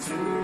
He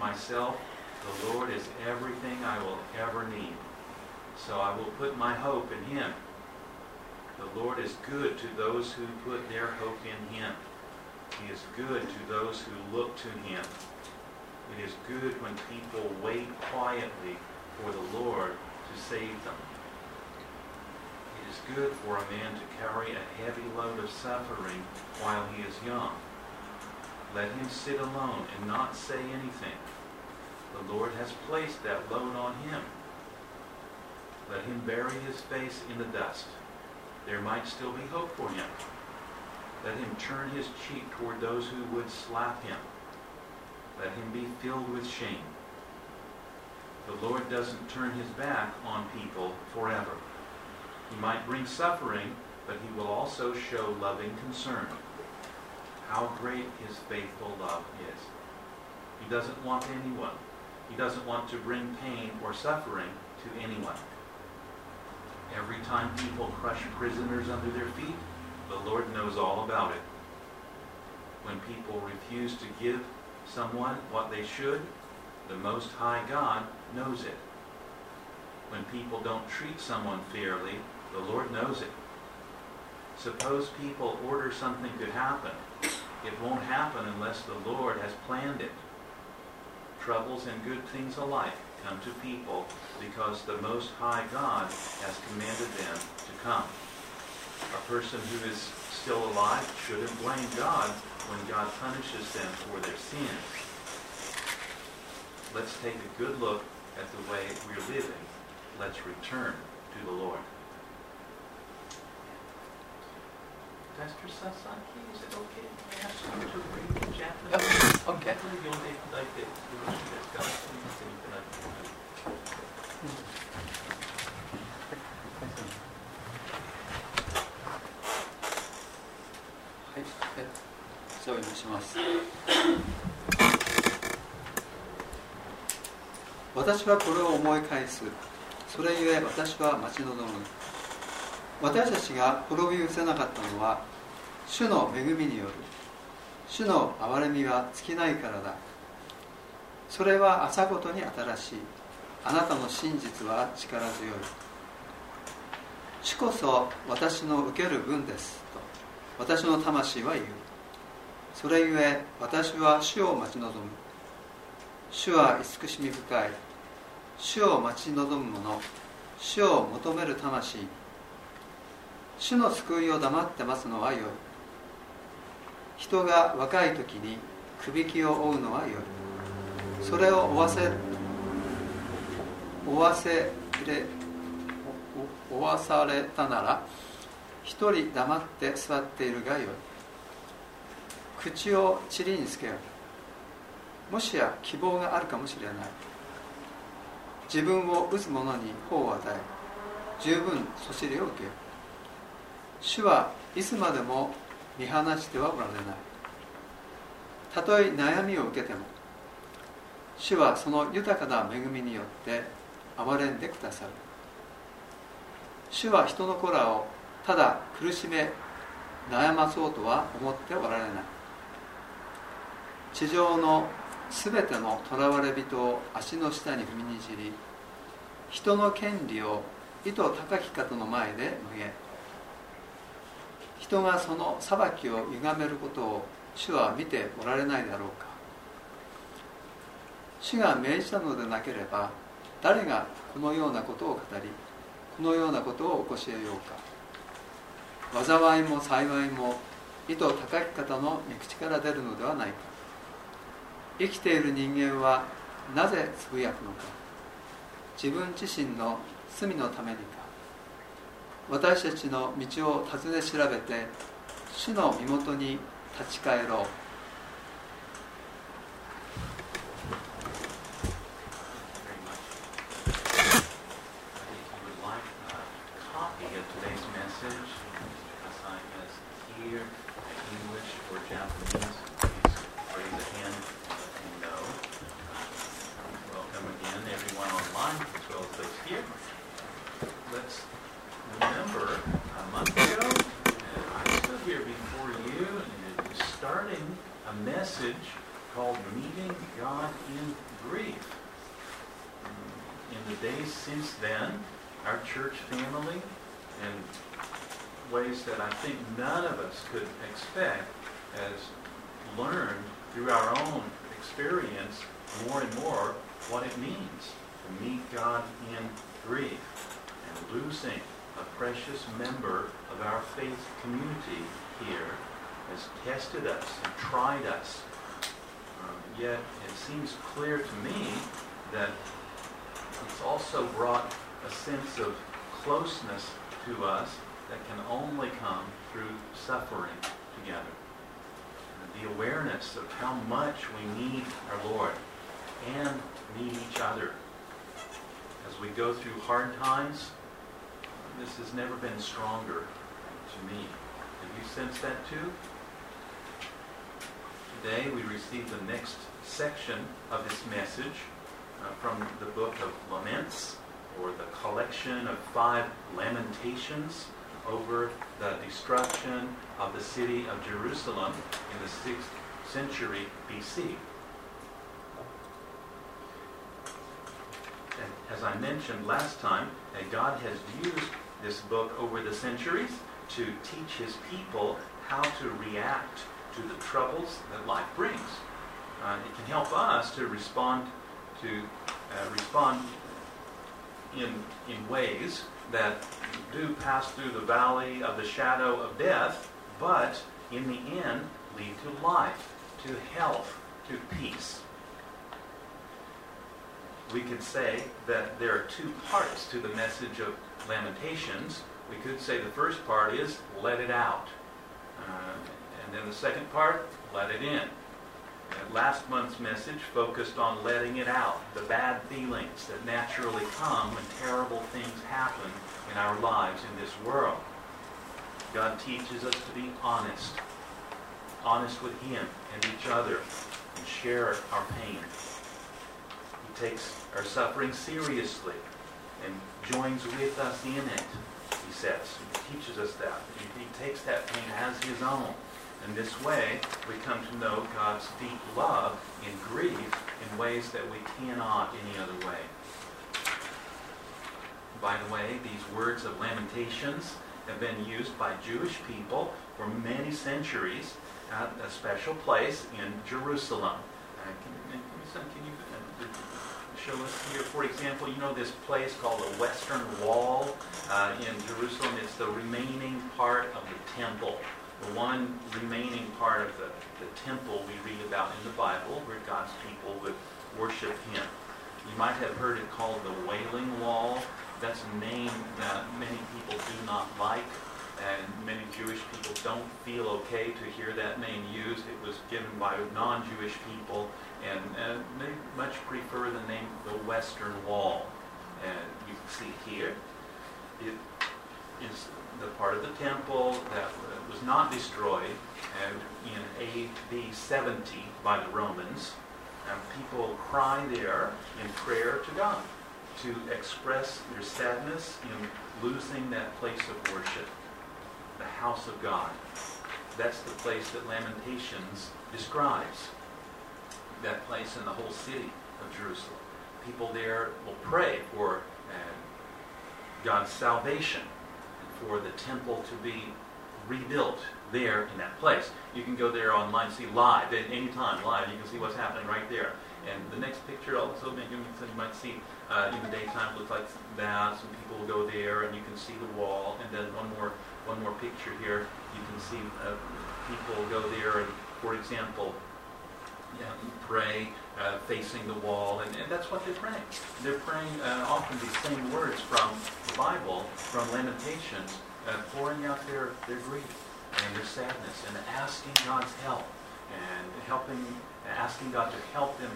myself, the Lord is everything I will ever need. So I will put my hope in him. The Lord is good to those who put their hope in him. He is good to those who look to him. It is good when people wait quietly for the Lord to save them. It is good for a man to carry a heavy load of suffering while he is young. Let him sit alone and not say anything. The Lord has placed that load on him. Let him bury his face in the dust. There might still be hope for him. Let him turn his cheek toward those who would slap him. Let him be filled with shame. The Lord doesn't turn his back on people forever. He might bring suffering, but he will also show loving concern. How great his faithful love is. He doesn't want anyone. He doesn't want to bring pain or suffering to anyone. Every time people crush prisoners under their feet, the Lord knows all about it. When people refuse to give someone what they should, the Most High God knows it. When people don't treat someone fairly, the Lord knows it. Suppose people order something to happen. It won't happen unless the Lord has planned it. Troubles and good things alike come to people because the Most High God has commanded them to come a person who is still alive shouldn't blame God when God punishes them for their sins. Let's take a good look at the way we're living. Let's return to the Lord. Mr. Sasaki, is it okay if I ask you to read the Japanese? Yeah. Okay. You'll need like the English that's got it, so you can see that. はい、失礼いたします。私はこれを思い返す。それゆえ私は待ち望む。私たちが滅び失せなかったのは主の恵みによる。主の憐れみは尽きないからだ。それは朝ごとに新しい。あなたの真実は力強い。主こそ私の受ける分です。と私の魂は言うそれゆえ私は主を待ち望む主は慈しみ深い主を待ち望む者主を求める魂主の救いを黙って待つのはよい人が若い時にくびきを追うのはよいそれを追わせ追わせれお追わされたなら一人黙って座っているがよい口を塵につけよもしや希望があるかもしれない。自分を打つ者に法を与え十分そしりを受けよ主はいつまでも見放してはおられない。たとえ悩みを受けても主はその豊かな恵みによって憐れんでくださる。主は人の子らをただ苦しめ悩まそうとは思っておられない。地上のすべての囚われ人を足の下に踏みにじり人の権利を意図高き方の前で曲げ人がその裁きを歪めることを主は見ておられないだろうか。主が命じたのでなければ誰がこのようなことを語りこのようなことを起こし得ようか。災いも幸いも意図高き方の御口から出るのではないか。生きている人間はなぜつぶやくのか。自分自身の罪のためにか。私たちの道を尋ね調べて主の身元に立ち返ろう。Days since then, our church family, in ways that I think none of us could expect, has learned through our own experience more and more what it means to meet God in grief and losing a precious member of our faith community here has tested us and tried us. Um, yet it seems clear to me that it's also brought a sense of closeness to us that can only come through suffering together. The awareness of how much we need our Lord and need each other. As we go through hard times, this has never been stronger to me. Have you sensed that too? Today we receive the next section of this message uh, from the book of Laments, or the collection of five lamentations over the destruction of the city of Jerusalem in the 6th century BC. And as I mentioned last time, God has used this book over the centuries to teach his people how to react to the troubles that life brings. Uh, it can help us to respond to uh, respond in in ways that do pass through the valley of the shadow of death, but in the end lead to life, to health, to peace. We could say that there are two parts to the message of Lamentations. We could say the first part is let it out. Uh, and then the second part, let it in. And last month's message focused on letting it out, the bad feelings that naturally come when terrible things happen in our lives in this world. God teaches us to be honest, honest with Him and each other, and share our pain. He takes our suffering seriously and joins with us in it, he says. He teaches us that. He, he takes that pain as his own. In this way, we come to know God's deep love in grief in ways that we cannot any other way. By the way, these words of lamentations have been used by Jewish people for many centuries at a special place in Jerusalem. Uh, can, can, can you uh, show us here, for example, you know this place called the Western Wall uh, in Jerusalem? It's the remaining part of the temple the one remaining part of the, the temple we read about in the Bible where God's people would worship him. You might have heard it called the Wailing Wall. That's a name that many people do not like, and many Jewish people don't feel okay to hear that name used. It was given by non-Jewish people, and, and they much prefer the name the Western Wall. And you can see here, it is the part of the temple that was not destroyed in AD 70 by the Romans. And people cry there in prayer to God to express their sadness in losing that place of worship, the house of God. That's the place that Lamentations describes. that place in the whole city of Jerusalem. People there will pray for uh, God's salvation for the temple to be rebuilt there in that place. You can go there online, see live, at any time, live. You can see what's happening right there. And the next picture also, you might see uh, in the daytime, looks like that. Some people will go there, and you can see the wall. And then one more, one more picture here. You can see uh, people go there, and for example, yeah, pray uh, facing the wall, and, and, that's what they're praying. They're praying uh, often these same words from the Bible, from Lamentations, uh, pouring out their, their grief and their sadness, and asking God's help, and helping, asking God to help them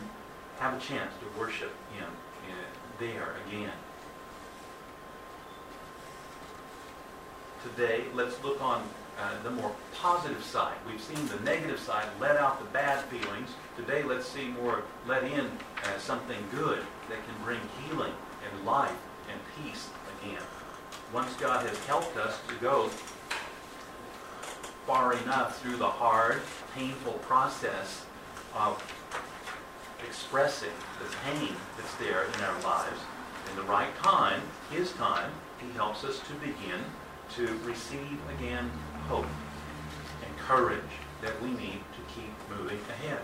have a chance to worship Him uh, there again. Today, let's look on uh, the more positive side. We've seen the negative side, let out the bad feelings. Today, let's see more let in uh, something good that can bring healing and life and peace again. Once God has helped us to go far enough through the hard, painful process of expressing the pain that's there in our lives, in the right time, His time, He helps us to begin to receive again hope and courage that we need to keep moving ahead.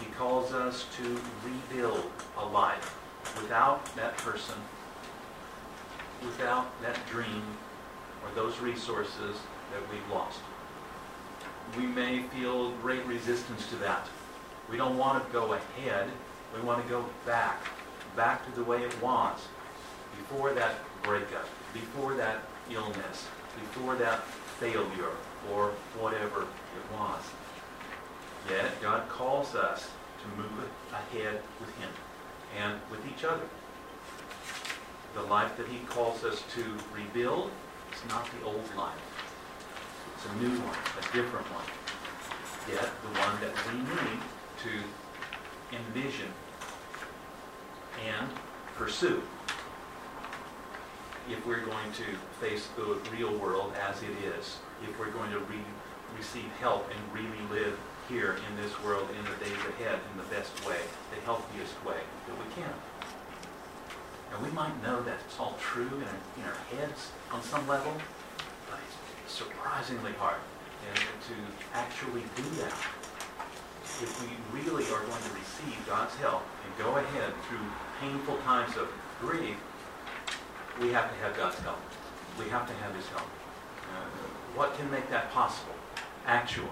He calls us to rebuild a life without that person, without that dream, or those resources that we've lost. We may feel great resistance to that. We don't want to go ahead. We want to go back, back to the way it was before that breakup, before that illness, before that failure or whatever it was. Yet God calls us to move ahead with Him and with each other. The life that He calls us to rebuild is not the old life. It's a new one, a different one. Yet the one that we need to envision and pursue if we're going to face the real world as it is, if we're going to re- receive help and really live here in this world in the days ahead in the best way, the healthiest way that we can. And we might know that it's all true in our, in our heads on some level, but it's surprisingly hard and to actually do that. If we really are going to receive God's help and go ahead through painful times of grief, we have to have God's help. We have to have His help. Uh, what can make that possible? Actually,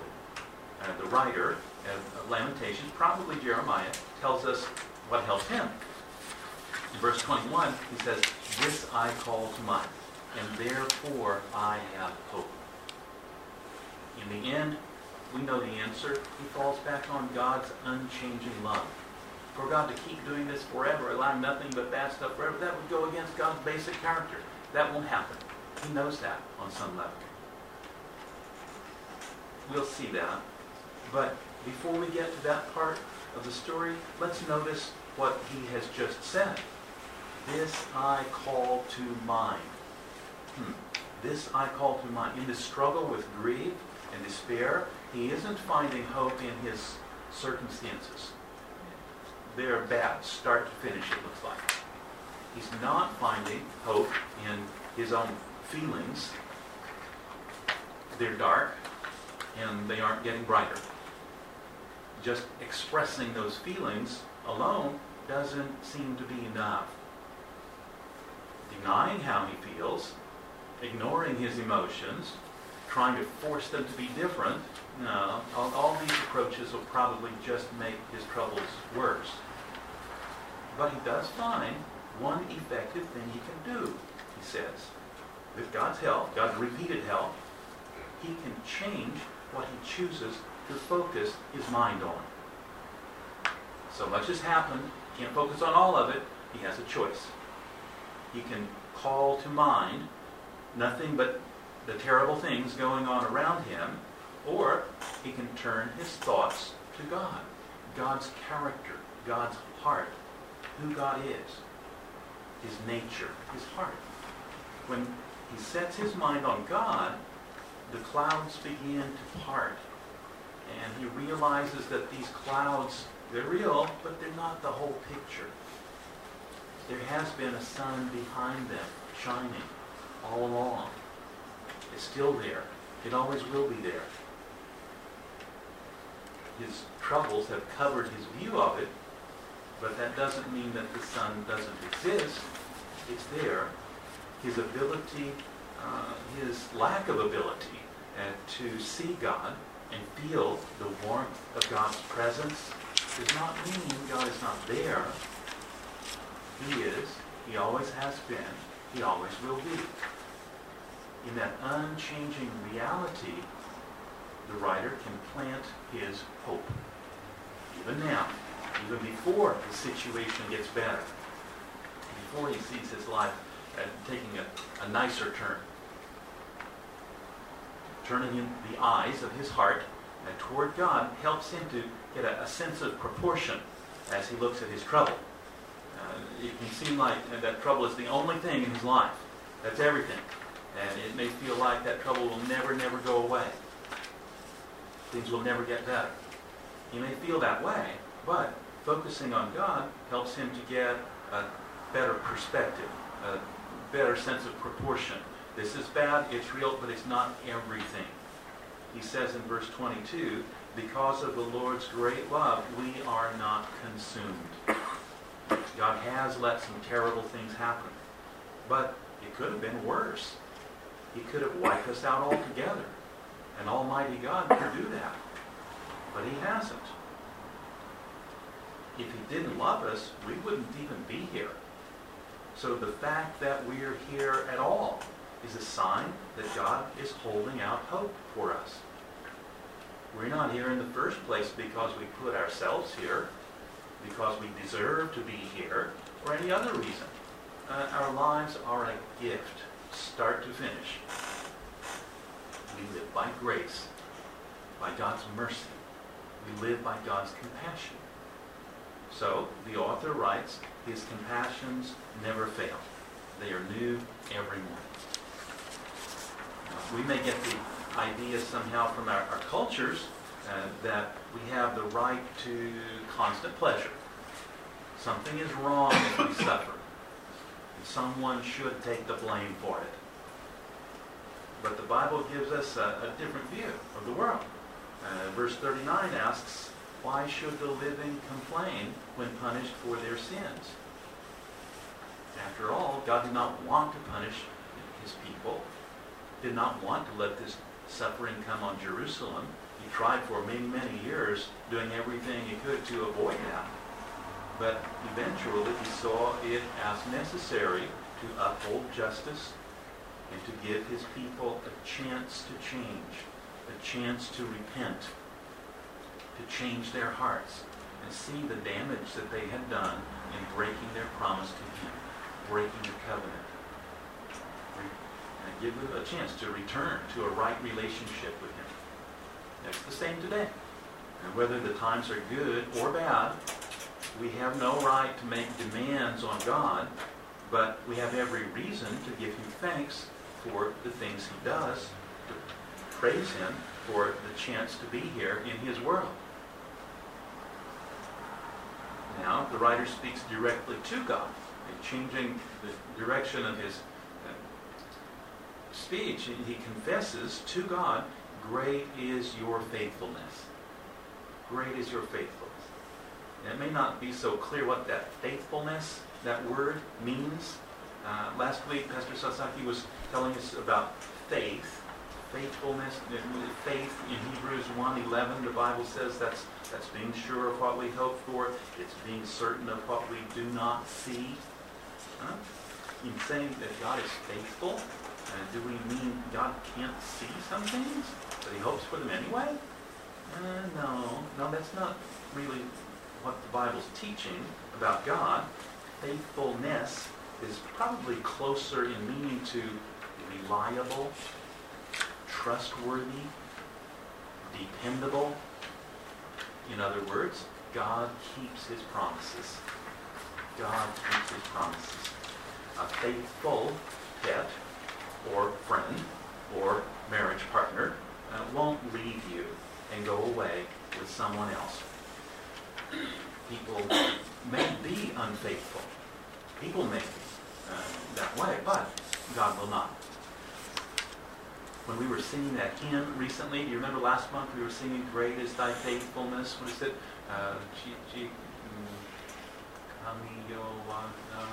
uh, the writer of Lamentations, probably Jeremiah, tells us what helps him. In verse 21, he says, This I call to mind, and therefore I have hope. In the end, we know the answer. He falls back on God's unchanging love for God to keep doing this forever, allowing nothing but bad stuff forever, that would go against God's basic character. That won't happen. He knows that on some level. We'll see that. But before we get to that part of the story, let's notice what he has just said. This I call to mind. Hmm. This I call to mind. In the struggle with grief and despair, he isn't finding hope in his circumstances they're bad, start to finish, it looks like. He's not finding hope in his own feelings. They're dark, and they aren't getting brighter. Just expressing those feelings alone doesn't seem to be enough. Denying how he feels, ignoring his emotions, trying to force them to be different, no, all, all these approaches will probably just make his troubles worse. But he does find one effective thing he can do, he says. With God's help, God's repeated help, he can change what he chooses to focus his mind on. So much has happened, he can't focus on all of it, he has a choice. He can call to mind nothing but the terrible things going on around him, or he can turn his thoughts to God, God's character, God's heart, who God is, his nature, his heart. When he sets his mind on God, the clouds begin to part. And he realizes that these clouds They're real, but they're not the whole picture. There has been a sun behind them, shining all along. It's still there. It always will be there. His troubles have covered his view of it, but that doesn't mean that the sun doesn't exist. It's there. His ability, uh, his lack of ability uh, to see God and feel the warmth of God's presence does not mean God is not there. He is. He always has been. He always will be. In that unchanging reality, the writer can plant his hope. Even now, even before the situation gets better, before he sees his life uh, taking a, a nicer turn, turning in the eyes of his heart toward God helps him to get a, a, sense of proportion as he looks at his trouble. Uh, it can seem like that trouble is the only thing in his life. That's everything. And it may feel like that trouble will never, never go away. Things will never get better. He may feel that way, but focusing on God helps him to get a better perspective, a better sense of proportion. This is bad, it's real, but it's not everything. He says in verse 22, because of the Lord's great love, we are not consumed. God has let some terrible things happen, but it could have been worse. He could have wiped us out altogether. And Almighty God could do that. But He hasn't. If He didn't love us, we wouldn't even be here. So the fact that we're here at all is a sign that God is holding out hope for us. We're not here in the first place because we put ourselves here, because we deserve to be here, or any other reason. Uh, our lives are a gift, start to finish. We live by grace, by God's mercy. We live by God's compassion. So, the author writes, His compassions never fail. They are new every morning. We may get the idea somehow from our, our cultures uh, that we have the right to constant pleasure. Something is wrong if we suffer. And someone should take the blame for it. But the Bible gives us a, a different view of the world. Uh, verse 39 asks, Why should the living complain when punished for their sins? After all, God did not want to punish his people, did not want to let this suffering come on Jerusalem. He tried for many, many years doing everything he could to avoid that. But eventually he saw it as necessary to uphold justice and to give his people a chance to change, a chance to repent, to change their hearts and see the damage that they had done in breaking their promise to him, breaking the covenant. And give them a chance to return to a right relationship with him. That's the same today. And whether the times are good or bad, we have no right to make demands on God, but we have every reason to give him thanks for the things he does, to praise him for the chance to be here in his world. Now, the writer speaks directly to God, changing the direction of his uh, speech. He confesses to God, Great is your faithfulness. Great is your faithfulness. And it may not be so clear what that faithfulness, that word, means. Uh, last week, Pastor Sasaki was telling us about faith, faithfulness, faith in Hebrews 1.11, the Bible says that's, that's being sure of what we hope for. It's being certain of what we do not see. Huh? In saying that God is faithful, uh, do we mean God can't see some things, but he hopes for them anyway? Uh, no, no, that's not really what the Bible's teaching about God. Faithfulness is probably closer in meaning to reliable, trustworthy, dependable. In other words, God keeps his promises. God keeps his promises. A faithful pet or friend or marriage partner uh, won't leave you and go away with someone else. People may be unfaithful. People may be uh, that way, but God will not. When we were singing that hymn recently, do you remember last month we were singing Great is Thy Faithfulness? What is it? Uh, mm, uh,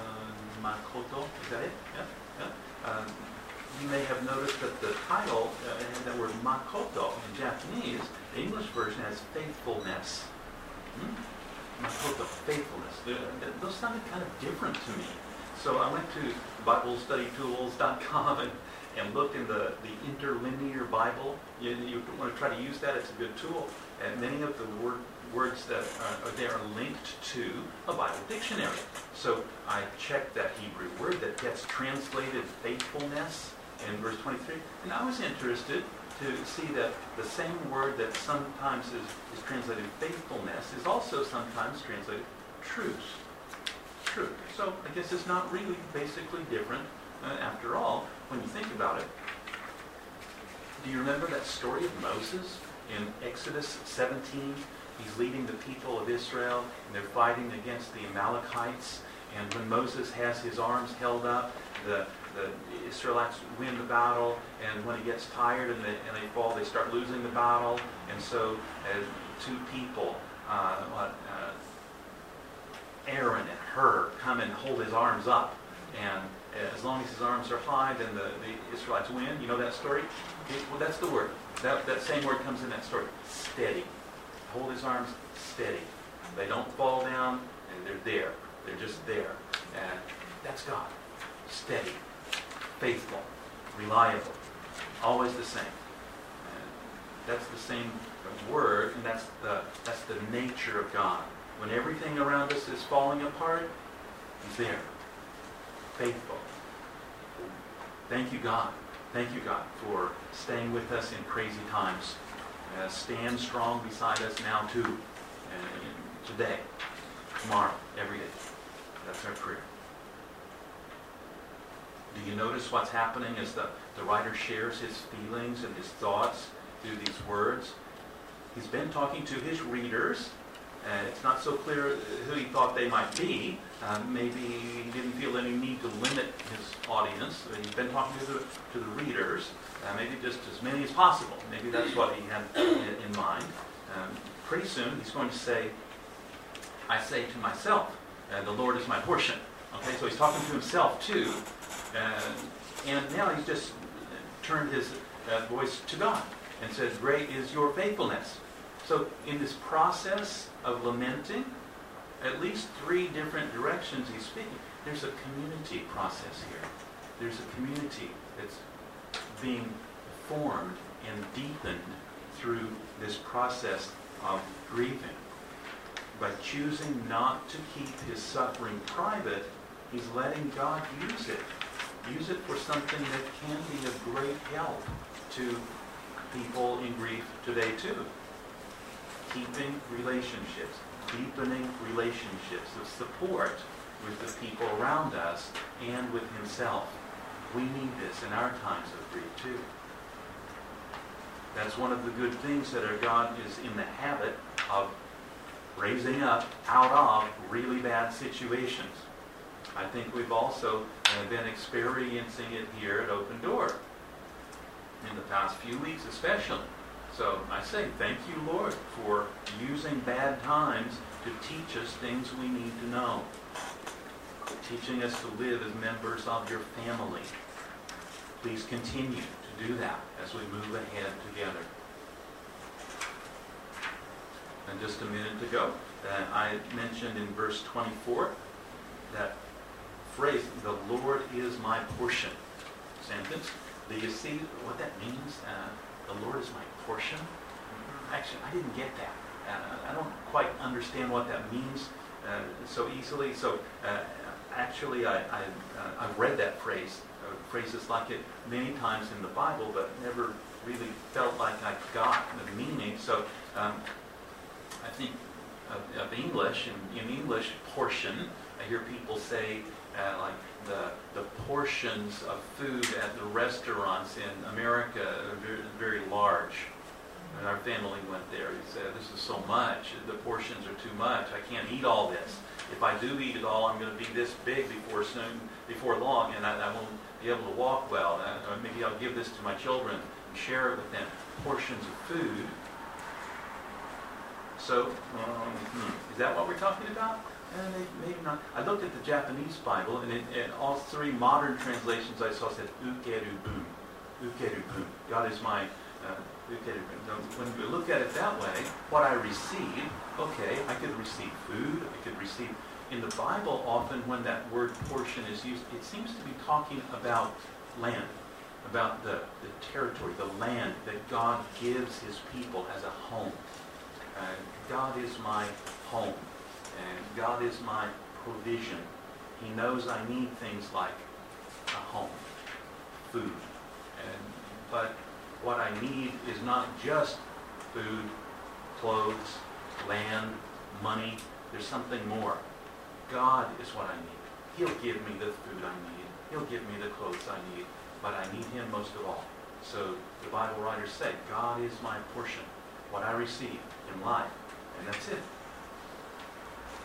makoto. Is that it? Yeah? yeah? Um, you may have noticed that the title, uh, and the word makoto in Japanese, the English version has faithfulness. Hmm? Makoto, faithfulness. Those sounded kind of different to me. So I went to BibleStudyTools.com and, and looked in the, the interlinear Bible. You, you want to try to use that, it's a good tool. And many of the word, words that are, are there are linked to a Bible dictionary. So I checked that Hebrew word that gets translated faithfulness in verse 23. And I was interested to see that the same word that sometimes is, is translated faithfulness is also sometimes translated truth. Truth. So I guess it's not really basically different uh, after all when you think about it. Do you remember that story of Moses in Exodus 17? He's leading the people of Israel and they're fighting against the Amalekites. And when Moses has his arms held up, the the Israelites win the battle, and when he gets tired and they, and they fall, they start losing the battle. And so uh, two people, uh, uh, Aaron and Hur, come and hold his arms up. And as long as his arms are high, then the, the Israelites win. You know that story? Well, that's the word. That, that same word comes in that story. Steady. Hold his arms steady. They don't fall down, and they're there. They're just there. And that's God. Steady faithful, reliable, always the same. And that's the same word, and that's the, that's the nature of God. When everything around us is falling apart, He's there, faithful. Thank you, God. Thank you, God, for staying with us in crazy times. Uh, stand strong beside us now, too, uh, today, tomorrow, every day. That's our prayer. Do you notice what's happening as the, the writer shares his feelings and his thoughts through these words? He's been talking to his readers, and it's not so clear who he thought they might be. Uh, maybe he didn't feel any need to limit his audience. He's been talking to the, to the readers, uh, maybe just as many as possible. Maybe that's what he had in, in mind. Um, pretty soon he's going to say, I say to myself, uh, the Lord is my portion. Okay, so he's talking to himself too. Uh, and now he's just turned his uh, voice to God and says, Great is your faithfulness. So, in this process of lamenting, at least three different directions he's speaking. There's a community process here. There's a community that's being formed and deepened through this process of grieving. By choosing not to keep his suffering private, he's letting God use it use it for something that can be of great help to people in grief today too. Keeping relationships, deepening relationships of support with the people around us and with himself. We need this in our times of grief too. That's one of the good things that our God is in the habit of raising up out of really bad situations. I think we've also uh, been experiencing it here at Open Door in the past few weeks especially. So I say thank you, Lord, for using bad times to teach us things we need to know. Teaching us to live as members of your family. Please continue to do that as we move ahead together. And just a minute ago, uh, I mentioned in verse 24 that phrase, the Lord is my portion sentence. Do you see what that means? Uh, the Lord is my portion? Actually, I didn't get that. Uh, I don't quite understand what that means uh, so easily. So uh, actually, I, I, have uh, read that phrase, uh, phrases like it many times in the Bible, but never really felt like I got the meaning. So um, I think of, of English, in, in English, portion, I hear people say at like the, the portions of food at the restaurants in America are very, very large. And our family went there. He said, this is so much. The portions are too much. I can't eat all this. If I do eat it all, I'm going to be this big before soon, before long, and I, I won't be able to walk well. Uh, maybe I'll give this to my children and share it with them. Portions of food. So, um, hmm, is that what we're talking about? Eh, maybe, maybe not. I looked at the Japanese Bible, and in, in all three modern translations I saw said ukerubu. Ukerubu. God is my uh, when we look at it that way, what I receive, okay, I could receive food, I could receive. In the Bible, often when that word portion is used, it seems to be talking about land, about the, the territory, the land that God gives his people as a home. Uh, God is my home, and God is my provision. He knows I need things like a home, food, and but what I need is not just food, clothes, land, money. There's something more. God is what I need. He'll give me the food I need. He'll give me the clothes I need. But I need him most of all. So the Bible writers say, God is my portion, what I receive in life. And that's it.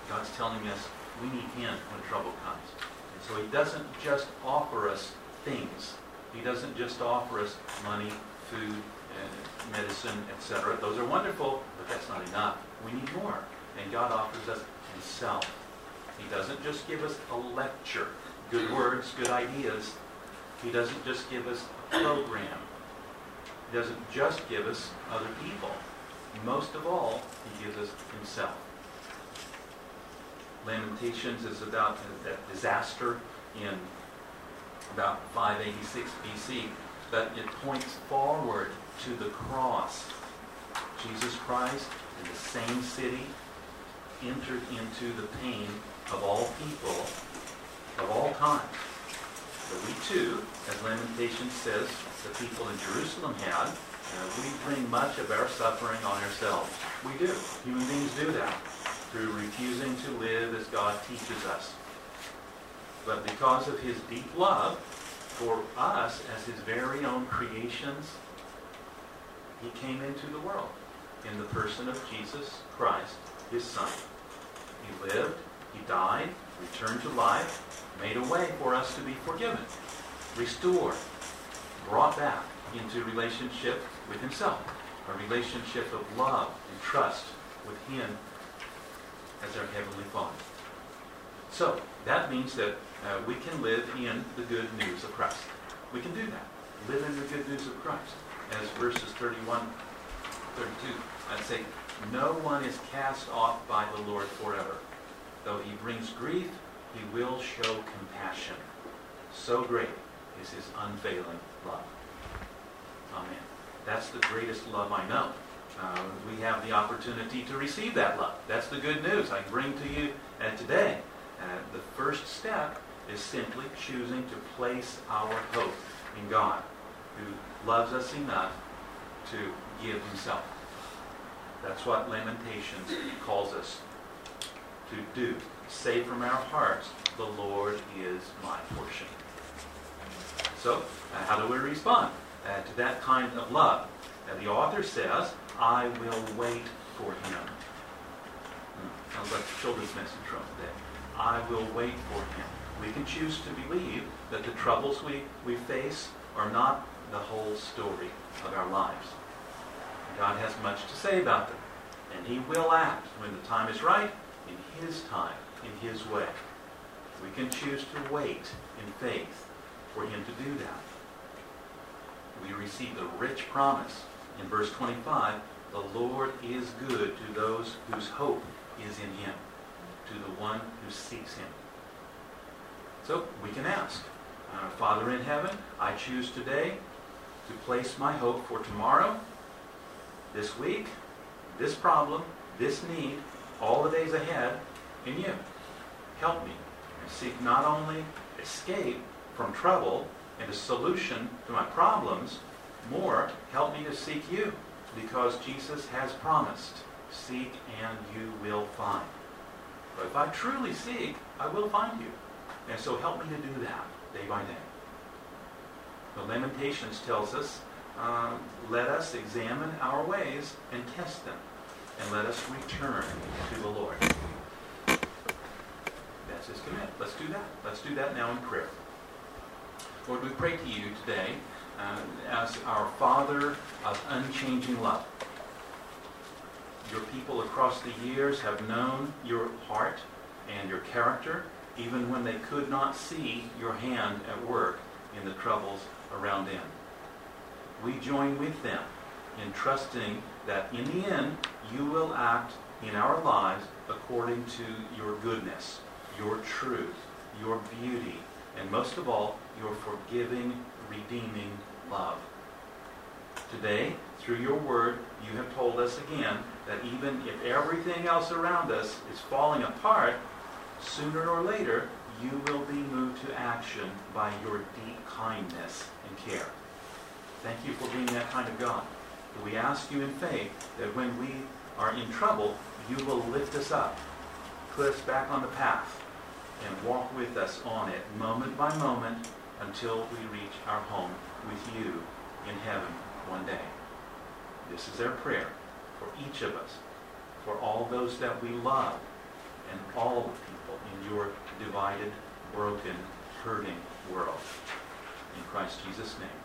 God's telling us we need him when trouble comes. And so he doesn't just offer us things. He doesn't just offer us money, food, and medicine, etc. Those are wonderful, but that's not enough. We need more. And God offers us himself. He doesn't just give us a lecture, good words, good ideas. He doesn't just give us a program. He doesn't just give us other people. Most of all, he gives us himself. Lamentations is about that disaster in about 586 BC but it points forward to the cross. Jesus Christ, in the same city, entered into the pain of all people of all time. But we too, as Lamentation says, the people in Jerusalem had, uh, we bring much of our suffering on ourselves. We do. Human beings do that through refusing to live as God teaches us. But because of his deep love, for us as his very own creations, he came into the world in the person of Jesus Christ, his son. He lived, he died, returned to life, made a way for us to be forgiven, restored, brought back into relationship with himself, a relationship of love and trust with him as our Heavenly Father. So, that means that uh, we can live in the good news of Christ. We can do that. Live in the good news of Christ. As verses 31, 32, I'd say, no one is cast off by the Lord forever. Though he brings grief, he will show compassion. So great is his unfailing love. Amen. That's the greatest love I know. Uh, we have the opportunity to receive that love. That's the good news I bring to you uh, today. Uh, the first step is simply choosing to place our hope in God, who loves us enough to give himself. That's what Lamentations calls us to do. Say from our hearts, the Lord is my portion. So, uh, how do we respond uh, to that kind of love? Uh, the author says, I will wait for him. Hmm. Sounds like the children's message from today. I will wait for him. We can choose to believe that the troubles we, we face are not the whole story of our lives. God has much to say about them, and he will act when the time is right, in his time, in his way. We can choose to wait in faith for him to do that. We receive the rich promise in verse 25, the Lord is good to those whose hope is in him, to the one who seeks him. So we can ask, uh, Father in heaven, I choose today to place my hope for tomorrow, this week, this problem, this need, all the days ahead in you. Help me and seek not only escape from trouble and a solution to my problems, more, help me to seek you because Jesus has promised, seek and you will find. But if I truly seek, I will find you. And so help me to do that day by day. The Lamentations tells us uh, let us examine our ways and test them, and let us return to the Lord. That's his command. Let's do that. Let's do that now in prayer. Lord, we pray to you today uh, as our Father of unchanging love. Your people across the years have known your heart and your character, even when they could not see your hand at work in the troubles around them. We join with them in trusting that in the end you will act in our lives according to your goodness, your truth, your beauty, and most of all, your forgiving, redeeming love. Today, through your word, you have told us again that even if everything else around us is falling apart, sooner or later, you will be moved to action by your deep kindness and care. Thank you for being that kind of God. We ask you in faith that when we are in trouble, you will lift us up, put us back on the path, and walk with us on it moment by moment until we reach our home with you in heaven one day. This is our prayer for each of us, for all those that we love, and all the people in your divided, broken, hurting world. In Christ Jesus' name.